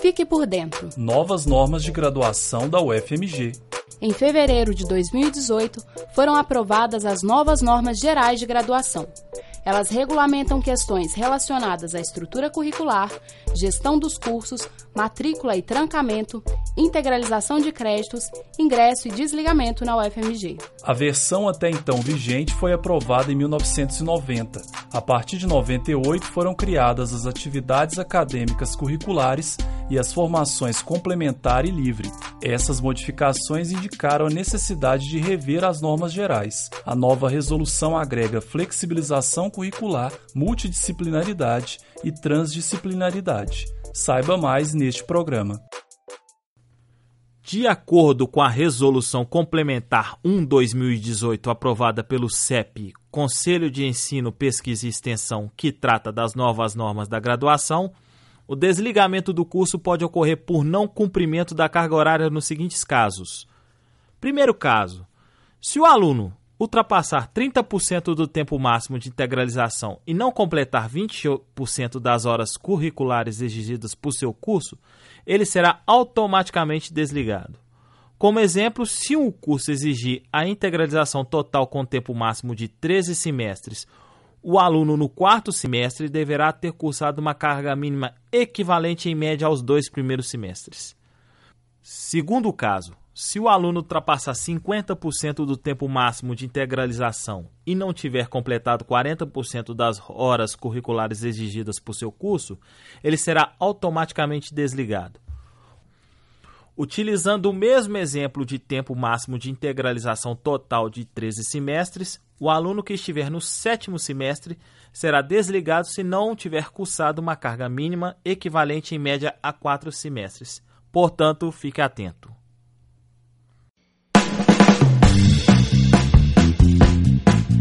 Fique por dentro. Novas normas de graduação da UFMG. Em fevereiro de 2018, foram aprovadas as novas normas gerais de graduação. Elas regulamentam questões relacionadas à estrutura curricular, gestão dos cursos, matrícula e trancamento, integralização de créditos, ingresso e desligamento na UFMG. A versão até então vigente foi aprovada em 1990. A partir de 98 foram criadas as atividades acadêmicas curriculares e as formações complementar e livre. Essas modificações indicaram a necessidade de rever as normas gerais. A nova resolução agrega flexibilização curricular, multidisciplinaridade e transdisciplinaridade. Saiba mais neste programa. De acordo com a Resolução Complementar 1-2018 aprovada pelo CEP, Conselho de Ensino, Pesquisa e Extensão, que trata das novas normas da graduação, o desligamento do curso pode ocorrer por não cumprimento da carga horária nos seguintes casos. Primeiro caso: se o aluno ultrapassar 30% do tempo máximo de integralização e não completar 20% das horas curriculares exigidas por seu curso, ele será automaticamente desligado. Como exemplo, se um curso exigir a integralização total com tempo máximo de 13 semestres, o aluno no quarto semestre deverá ter cursado uma carga mínima equivalente em média aos dois primeiros semestres. Segundo caso, se o aluno ultrapassar 50% do tempo máximo de integralização e não tiver completado 40% das horas curriculares exigidas por seu curso, ele será automaticamente desligado. Utilizando o mesmo exemplo de tempo máximo de integralização total de 13 semestres, o aluno que estiver no sétimo semestre será desligado se não tiver cursado uma carga mínima equivalente em média a quatro semestres. Portanto, fique atento.